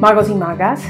Magos y magas,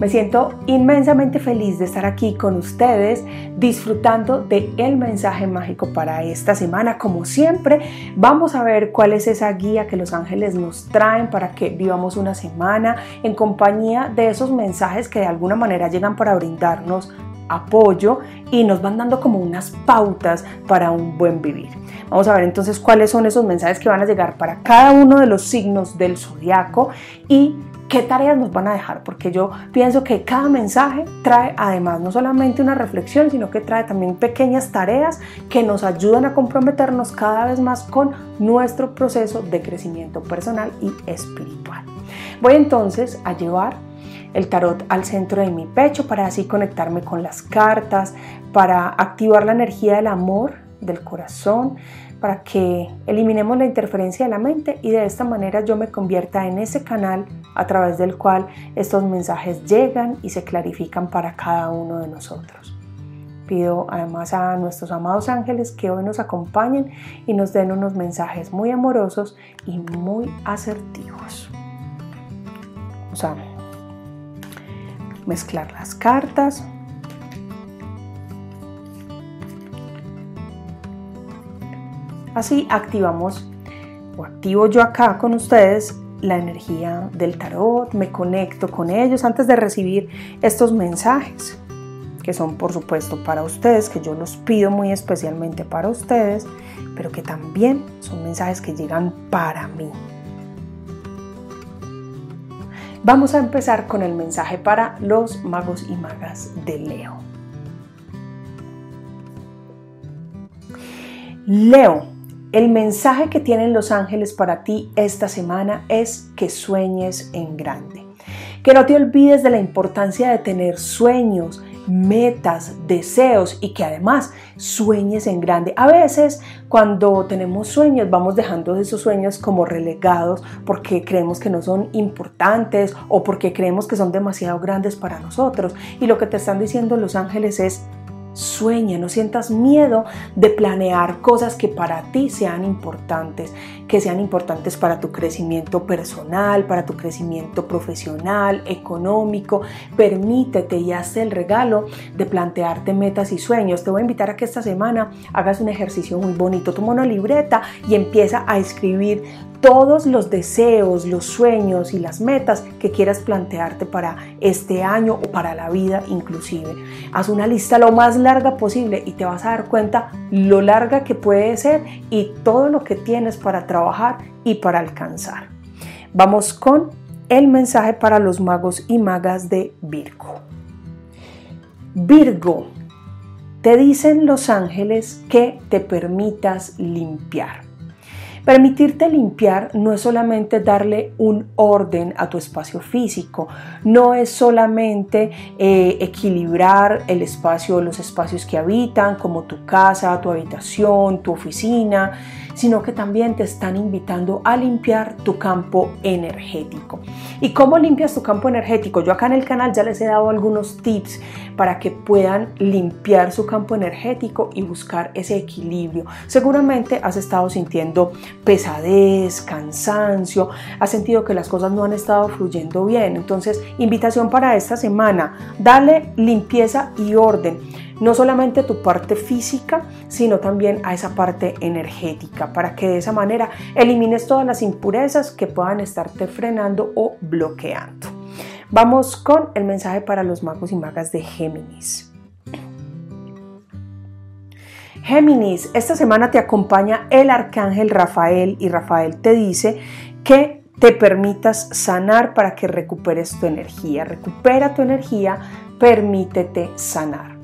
me siento inmensamente feliz de estar aquí con ustedes disfrutando de el mensaje mágico para esta semana. Como siempre, vamos a ver cuál es esa guía que los ángeles nos traen para que vivamos una semana en compañía de esos mensajes que de alguna manera llegan para brindarnos apoyo y nos van dando como unas pautas para un buen vivir. Vamos a ver entonces cuáles son esos mensajes que van a llegar para cada uno de los signos del zodiaco y qué tareas nos van a dejar, porque yo pienso que cada mensaje trae además no solamente una reflexión, sino que trae también pequeñas tareas que nos ayudan a comprometernos cada vez más con nuestro proceso de crecimiento personal y espiritual. Voy entonces a llevar el tarot al centro de mi pecho para así conectarme con las cartas, para activar la energía del amor, del corazón, para que eliminemos la interferencia de la mente y de esta manera yo me convierta en ese canal a través del cual estos mensajes llegan y se clarifican para cada uno de nosotros. Pido además a nuestros amados ángeles que hoy nos acompañen y nos den unos mensajes muy amorosos y muy asertivos. Vamos a mezclar las cartas. Así activamos o activo yo acá con ustedes la energía del tarot, me conecto con ellos antes de recibir estos mensajes, que son por supuesto para ustedes, que yo los pido muy especialmente para ustedes, pero que también son mensajes que llegan para mí. Vamos a empezar con el mensaje para los magos y magas de Leo. Leo, el mensaje que tienen los ángeles para ti esta semana es que sueñes en grande. Que no te olvides de la importancia de tener sueños, metas, deseos y que además sueñes en grande. A veces cuando tenemos sueños vamos dejando esos sueños como relegados porque creemos que no son importantes o porque creemos que son demasiado grandes para nosotros. Y lo que te están diciendo los ángeles es Sueña, no sientas miedo de planear cosas que para ti sean importantes, que sean importantes para tu crecimiento personal, para tu crecimiento profesional, económico. Permítete y hazte el regalo de plantearte metas y sueños. Te voy a invitar a que esta semana hagas un ejercicio muy bonito. Toma una libreta y empieza a escribir todos los deseos, los sueños y las metas que quieras plantearte para este año o para la vida inclusive. Haz una lista lo más larga posible y te vas a dar cuenta lo larga que puede ser y todo lo que tienes para trabajar y para alcanzar. Vamos con el mensaje para los magos y magas de Virgo. Virgo, te dicen los ángeles que te permitas limpiar. Permitirte limpiar no es solamente darle un orden a tu espacio físico, no es solamente eh, equilibrar el espacio, los espacios que habitan, como tu casa, tu habitación, tu oficina, sino que también te están invitando a limpiar tu campo energético. ¿Y cómo limpias tu campo energético? Yo acá en el canal ya les he dado algunos tips para que puedan limpiar su campo energético y buscar ese equilibrio. Seguramente has estado sintiendo pesadez, cansancio, has sentido que las cosas no han estado fluyendo bien. Entonces, invitación para esta semana, dale limpieza y orden no solamente tu parte física, sino también a esa parte energética, para que de esa manera elimines todas las impurezas que puedan estarte frenando o bloqueando. Vamos con el mensaje para los magos y magas de Géminis. Géminis, esta semana te acompaña el arcángel Rafael y Rafael te dice que te permitas sanar para que recuperes tu energía. Recupera tu energía, permítete sanar.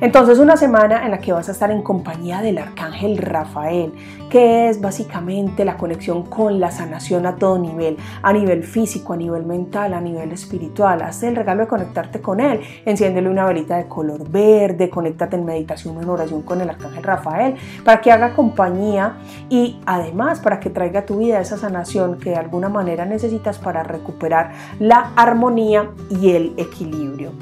Entonces una semana en la que vas a estar en compañía del arcángel Rafael, que es básicamente la conexión con la sanación a todo nivel, a nivel físico, a nivel mental, a nivel espiritual. Haz el regalo de conectarte con él, enciéndele una velita de color verde, conéctate en meditación o en oración con el arcángel Rafael para que haga compañía y además para que traiga a tu vida esa sanación que de alguna manera necesitas para recuperar la armonía y el equilibrio.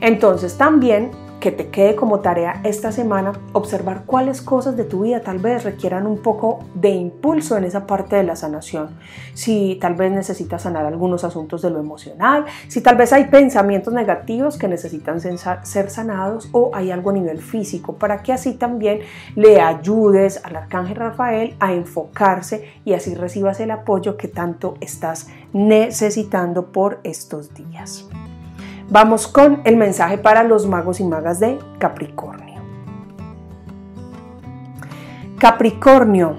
Entonces también que te quede como tarea esta semana observar cuáles cosas de tu vida tal vez requieran un poco de impulso en esa parte de la sanación. Si tal vez necesitas sanar algunos asuntos de lo emocional, si tal vez hay pensamientos negativos que necesitan ser sanados o hay algo a nivel físico para que así también le ayudes al arcángel Rafael a enfocarse y así recibas el apoyo que tanto estás necesitando por estos días. Vamos con el mensaje para los magos y magas de Capricornio. Capricornio,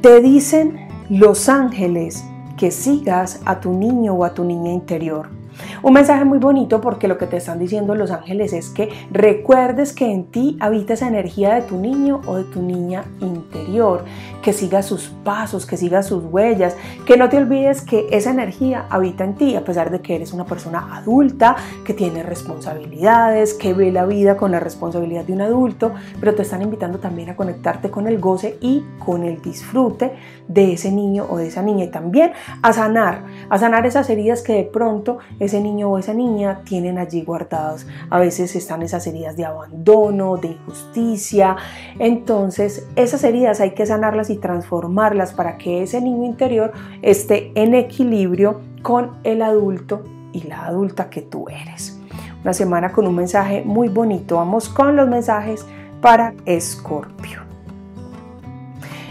te dicen los ángeles que sigas a tu niño o a tu niña interior un mensaje muy bonito porque lo que te están diciendo los ángeles es que recuerdes que en ti habita esa energía de tu niño o de tu niña interior, que siga sus pasos, que siga sus huellas, que no te olvides que esa energía habita en ti a pesar de que eres una persona adulta, que tiene responsabilidades, que ve la vida con la responsabilidad de un adulto, pero te están invitando también a conectarte con el goce y con el disfrute de ese niño o de esa niña. Y también a sanar, a sanar esas heridas que de pronto ese niño o esa niña tienen allí guardados. A veces están esas heridas de abandono, de injusticia. Entonces, esas heridas hay que sanarlas y transformarlas para que ese niño interior esté en equilibrio con el adulto y la adulta que tú eres. Una semana con un mensaje muy bonito. Vamos con los mensajes para Escorpio.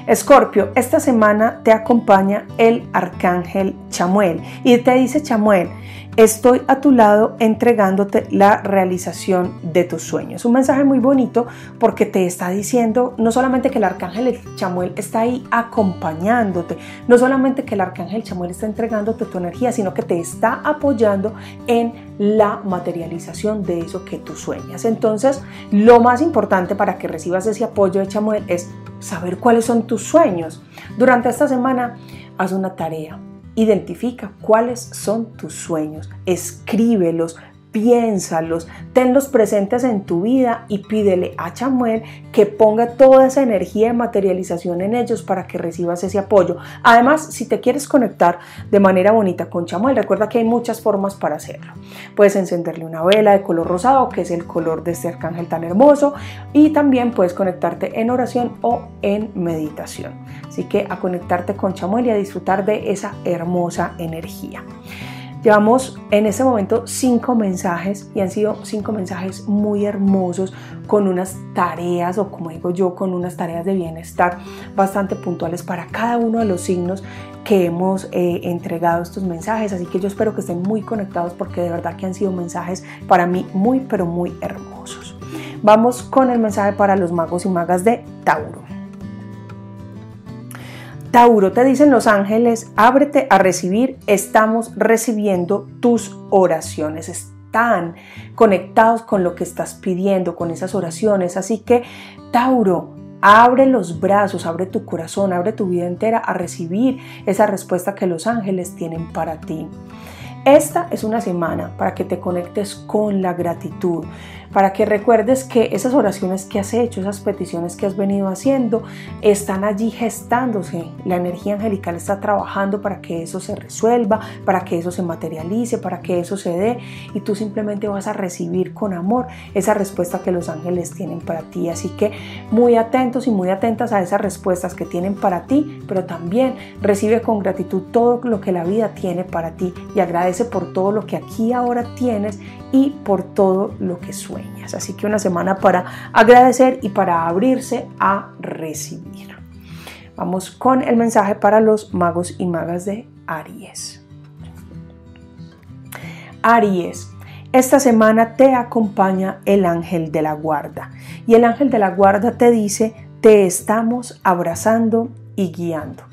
Escorpio, esta semana te acompaña el arcángel Chamuel y te dice Chamuel, estoy a tu lado entregándote la realización de tus sueños. Un mensaje muy bonito porque te está diciendo no solamente que el arcángel Chamuel está ahí acompañándote, no solamente que el arcángel Chamuel está entregándote tu energía, sino que te está apoyando en la materialización de eso que tú sueñas. Entonces, lo más importante para que recibas ese apoyo de Chamuel es saber cuáles son tus sueños. Durante esta semana, haz una tarea. Identifica cuáles son tus sueños, escríbelos, piénsalos, tenlos presentes en tu vida y pídele a Chamuel que ponga toda esa energía de materialización en ellos para que recibas ese apoyo. Además, si te quieres conectar de manera bonita con Chamuel, recuerda que hay muchas formas para hacerlo. Puedes encenderle una vela de color rosado, que es el color de este arcángel tan hermoso, y también puedes conectarte en oración o en meditación. Así que a conectarte con Chamuel y a disfrutar de esa hermosa energía. Llevamos en este momento cinco mensajes y han sido cinco mensajes muy hermosos con unas tareas o como digo yo, con unas tareas de bienestar bastante puntuales para cada uno de los signos que hemos eh, entregado estos mensajes. Así que yo espero que estén muy conectados porque de verdad que han sido mensajes para mí muy pero muy hermosos. Vamos con el mensaje para los magos y magas de Tauro. Tauro, te dicen los ángeles, ábrete a recibir, estamos recibiendo tus oraciones. Están conectados con lo que estás pidiendo, con esas oraciones. Así que, Tauro, abre los brazos, abre tu corazón, abre tu vida entera a recibir esa respuesta que los ángeles tienen para ti. Esta es una semana para que te conectes con la gratitud, para que recuerdes que esas oraciones que has hecho, esas peticiones que has venido haciendo, están allí gestándose. La energía angelical está trabajando para que eso se resuelva, para que eso se materialice, para que eso se dé y tú simplemente vas a recibir con amor esa respuesta que los ángeles tienen para ti. Así que muy atentos y muy atentas a esas respuestas que tienen para ti, pero también recibe con gratitud todo lo que la vida tiene para ti y agradece por todo lo que aquí ahora tienes y por todo lo que sueñas. Así que una semana para agradecer y para abrirse a recibir. Vamos con el mensaje para los magos y magas de Aries. Aries, esta semana te acompaña el ángel de la guarda y el ángel de la guarda te dice, te estamos abrazando y guiando.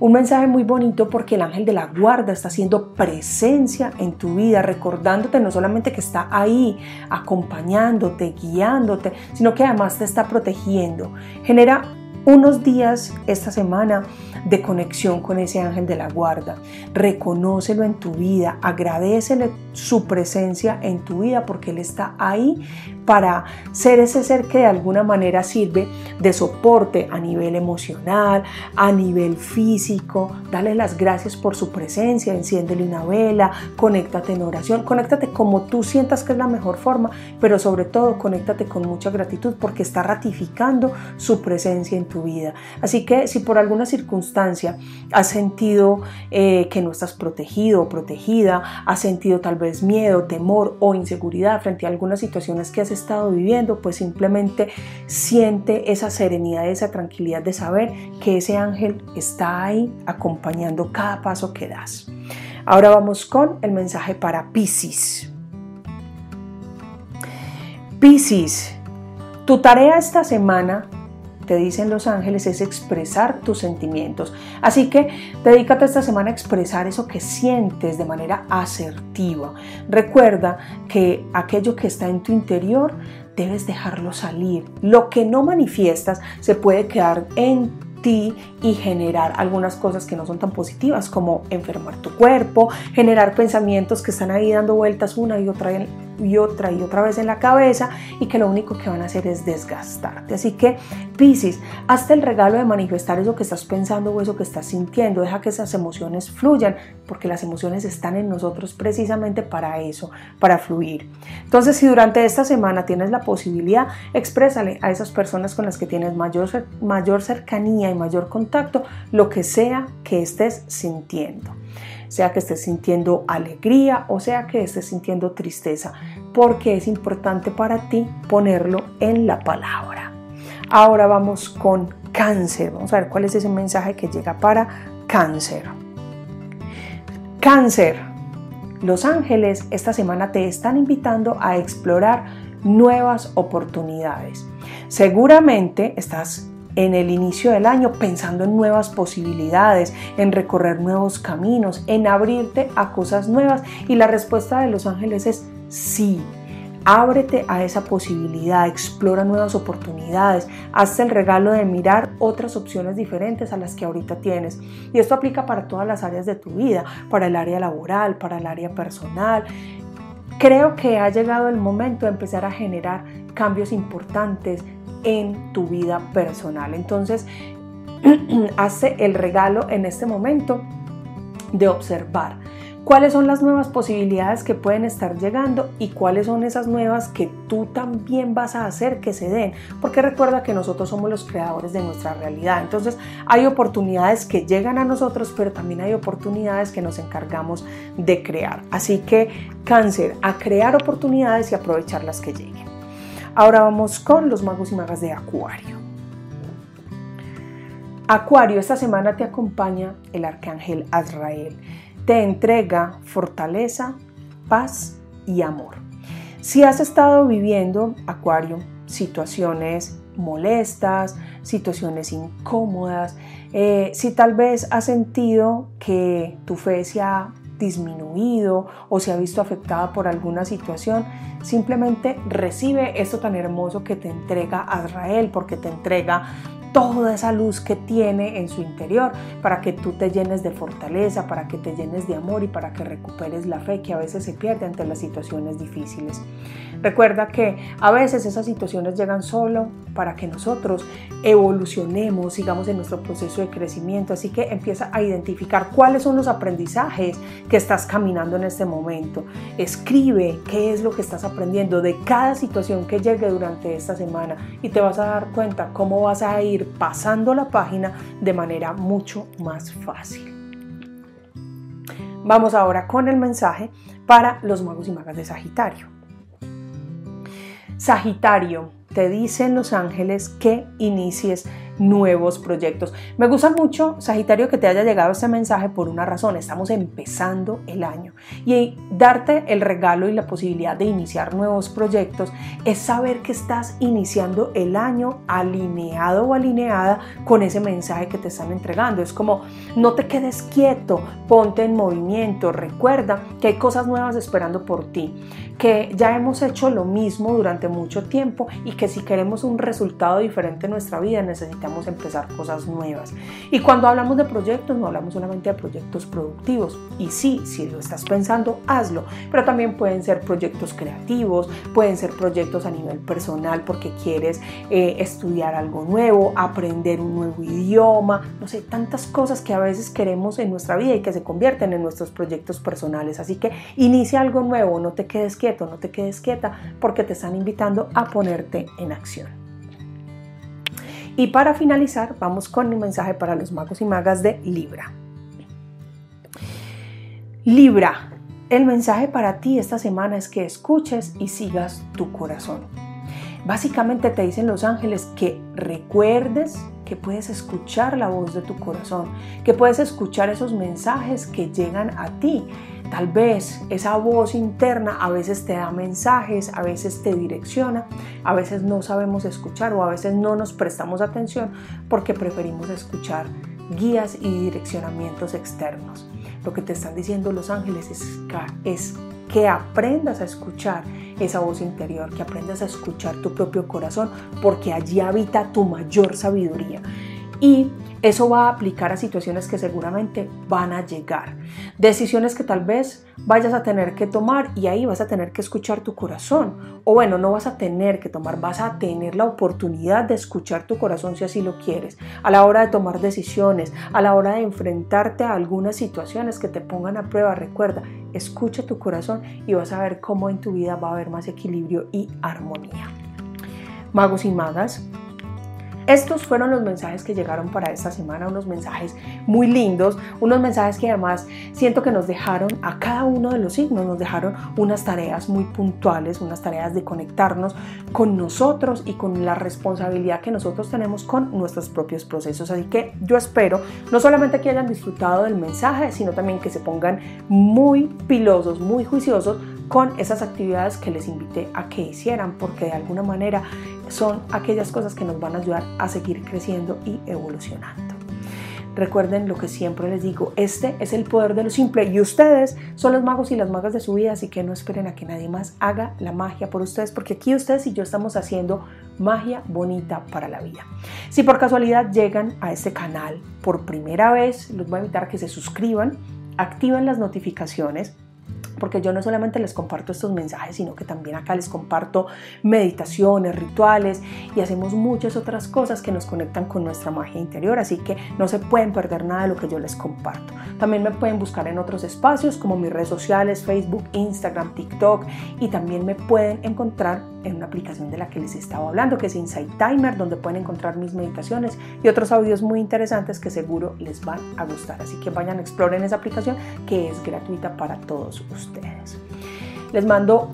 Un mensaje muy bonito porque el ángel de la guarda está haciendo presencia en tu vida, recordándote no solamente que está ahí, acompañándote, guiándote, sino que además te está protegiendo. Genera unos días esta semana de conexión con ese ángel de la guarda. Reconócelo en tu vida, agradecele su presencia en tu vida porque Él está ahí para ser ese ser que de alguna manera sirve de soporte a nivel emocional, a nivel físico. Dale las gracias por su presencia, enciéndele una vela, conéctate en oración, conéctate como tú sientas que es la mejor forma, pero sobre todo conéctate con mucha gratitud porque está ratificando su presencia en tu vida. Así que si por alguna circunstancia has sentido eh, que no estás protegido o protegida, has sentido tal vez miedo, temor o inseguridad frente a algunas situaciones que has estado viviendo, pues simplemente siente esa serenidad, esa tranquilidad de saber que ese ángel está ahí acompañando cada paso que das. Ahora vamos con el mensaje para Pisces. Pisces, tu tarea esta semana te dicen los ángeles es expresar tus sentimientos. Así que dedícate esta semana a expresar eso que sientes de manera asertiva. Recuerda que aquello que está en tu interior debes dejarlo salir. Lo que no manifiestas se puede quedar en ti y generar algunas cosas que no son tan positivas como enfermar tu cuerpo, generar pensamientos que están ahí dando vueltas una y otra y otra y otra vez en la cabeza y que lo único que van a hacer es desgastarte. Así que, Piscis, hazte el regalo de manifestar eso que estás pensando o eso que estás sintiendo. Deja que esas emociones fluyan, porque las emociones están en nosotros precisamente para eso, para fluir. Entonces, si durante esta semana tienes la posibilidad, exprésale a esas personas con las que tienes mayor, mayor cercanía y mayor contacto lo que sea que estés sintiendo sea que estés sintiendo alegría o sea que estés sintiendo tristeza, porque es importante para ti ponerlo en la palabra. Ahora vamos con cáncer. Vamos a ver cuál es ese mensaje que llega para cáncer. Cáncer. Los ángeles esta semana te están invitando a explorar nuevas oportunidades. Seguramente estás en el inicio del año pensando en nuevas posibilidades, en recorrer nuevos caminos, en abrirte a cosas nuevas. Y la respuesta de los ángeles es sí. Ábrete a esa posibilidad, explora nuevas oportunidades, hazte el regalo de mirar otras opciones diferentes a las que ahorita tienes. Y esto aplica para todas las áreas de tu vida, para el área laboral, para el área personal. Creo que ha llegado el momento de empezar a generar cambios importantes, en tu vida personal. Entonces, hace el regalo en este momento de observar cuáles son las nuevas posibilidades que pueden estar llegando y cuáles son esas nuevas que tú también vas a hacer que se den, porque recuerda que nosotros somos los creadores de nuestra realidad. Entonces hay oportunidades que llegan a nosotros, pero también hay oportunidades que nos encargamos de crear. Así que cáncer, a crear oportunidades y aprovechar las que lleguen. Ahora vamos con los magos y magas de Acuario. Acuario, esta semana te acompaña el arcángel Azrael. Te entrega fortaleza, paz y amor. Si has estado viviendo, Acuario, situaciones molestas, situaciones incómodas, eh, si tal vez has sentido que tu fe se ha disminuido o se ha visto afectada por alguna situación, simplemente recibe esto tan hermoso que te entrega Azrael, porque te entrega toda esa luz que tiene en su interior para que tú te llenes de fortaleza, para que te llenes de amor y para que recuperes la fe que a veces se pierde ante las situaciones difíciles. Recuerda que a veces esas situaciones llegan solo para que nosotros evolucionemos, sigamos en nuestro proceso de crecimiento. Así que empieza a identificar cuáles son los aprendizajes que estás caminando en este momento. Escribe qué es lo que estás aprendiendo de cada situación que llegue durante esta semana y te vas a dar cuenta cómo vas a ir pasando la página de manera mucho más fácil. Vamos ahora con el mensaje para los magos y magas de Sagitario. Sagitario, te dicen los ángeles que inicies nuevos proyectos. Me gusta mucho, Sagitario, que te haya llegado este mensaje por una razón. Estamos empezando el año y darte el regalo y la posibilidad de iniciar nuevos proyectos es saber que estás iniciando el año alineado o alineada con ese mensaje que te están entregando. Es como, no te quedes quieto, ponte en movimiento, recuerda que hay cosas nuevas esperando por ti, que ya hemos hecho lo mismo durante mucho tiempo y que si queremos un resultado diferente en nuestra vida necesitamos necesitamos empezar cosas nuevas. Y cuando hablamos de proyectos, no hablamos solamente de proyectos productivos. Y sí, si lo estás pensando, hazlo. Pero también pueden ser proyectos creativos, pueden ser proyectos a nivel personal porque quieres eh, estudiar algo nuevo, aprender un nuevo idioma, no sé, tantas cosas que a veces queremos en nuestra vida y que se convierten en nuestros proyectos personales. Así que inicia algo nuevo, no te quedes quieto, no te quedes quieta porque te están invitando a ponerte en acción. Y para finalizar, vamos con un mensaje para los magos y magas de Libra. Libra, el mensaje para ti esta semana es que escuches y sigas tu corazón. Básicamente te dicen los ángeles que recuerdes que puedes escuchar la voz de tu corazón, que puedes escuchar esos mensajes que llegan a ti. Tal vez esa voz interna a veces te da mensajes, a veces te direcciona, a veces no sabemos escuchar o a veces no nos prestamos atención porque preferimos escuchar guías y direccionamientos externos. Lo que te están diciendo los ángeles es que, aprendas a escuchar esa voz interior, que aprendas a escuchar tu propio corazón, porque allí habita tu mayor sabiduría. Y eso va a aplicar a situaciones que seguramente van a llegar. Decisiones que tal vez vayas a tener que tomar y ahí vas a tener que escuchar tu corazón. O bueno, no vas a tener que tomar, vas a tener la oportunidad de escuchar tu corazón si así lo quieres. A la hora de tomar decisiones, a la hora de enfrentarte a algunas situaciones que te pongan a prueba, recuerda, escucha tu corazón y vas a ver cómo en tu vida va a haber más equilibrio y armonía. Magos y magas, estos fueron los mensajes que llegaron para esta semana, unos mensajes muy lindos, unos mensajes que además siento que nos dejaron a cada uno de los signos, nos dejaron unas tareas muy puntuales, unas tareas de conectarnos con nosotros y con la responsabilidad que nosotros tenemos con nuestros propios procesos. Así que yo espero no solamente que hayan disfrutado del mensaje, sino también que se pongan muy pilosos, muy juiciosos con esas actividades que les invité a que hicieran, porque de alguna manera son aquellas cosas que nos van a ayudar a seguir creciendo y evolucionando. Recuerden lo que siempre les digo, este es el poder de lo simple y ustedes son los magos y las magas de su vida, así que no esperen a que nadie más haga la magia por ustedes, porque aquí ustedes y yo estamos haciendo magia bonita para la vida. Si por casualidad llegan a este canal por primera vez, los voy a invitar a que se suscriban, activen las notificaciones porque yo no solamente les comparto estos mensajes, sino que también acá les comparto meditaciones, rituales y hacemos muchas otras cosas que nos conectan con nuestra magia interior, así que no se pueden perder nada de lo que yo les comparto. También me pueden buscar en otros espacios como mis redes sociales, Facebook, Instagram, TikTok y también me pueden encontrar en una aplicación de la que les estaba hablando, que es Insight Timer, donde pueden encontrar mis meditaciones y otros audios muy interesantes que seguro les van a gustar. Así que vayan, exploren esa aplicación que es gratuita para todos ustedes. Les mando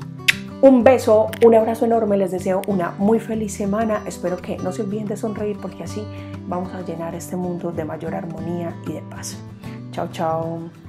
un beso, un abrazo enorme, les deseo una muy feliz semana. Espero que no se olviden de sonreír porque así vamos a llenar este mundo de mayor armonía y de paz. Chao, chao.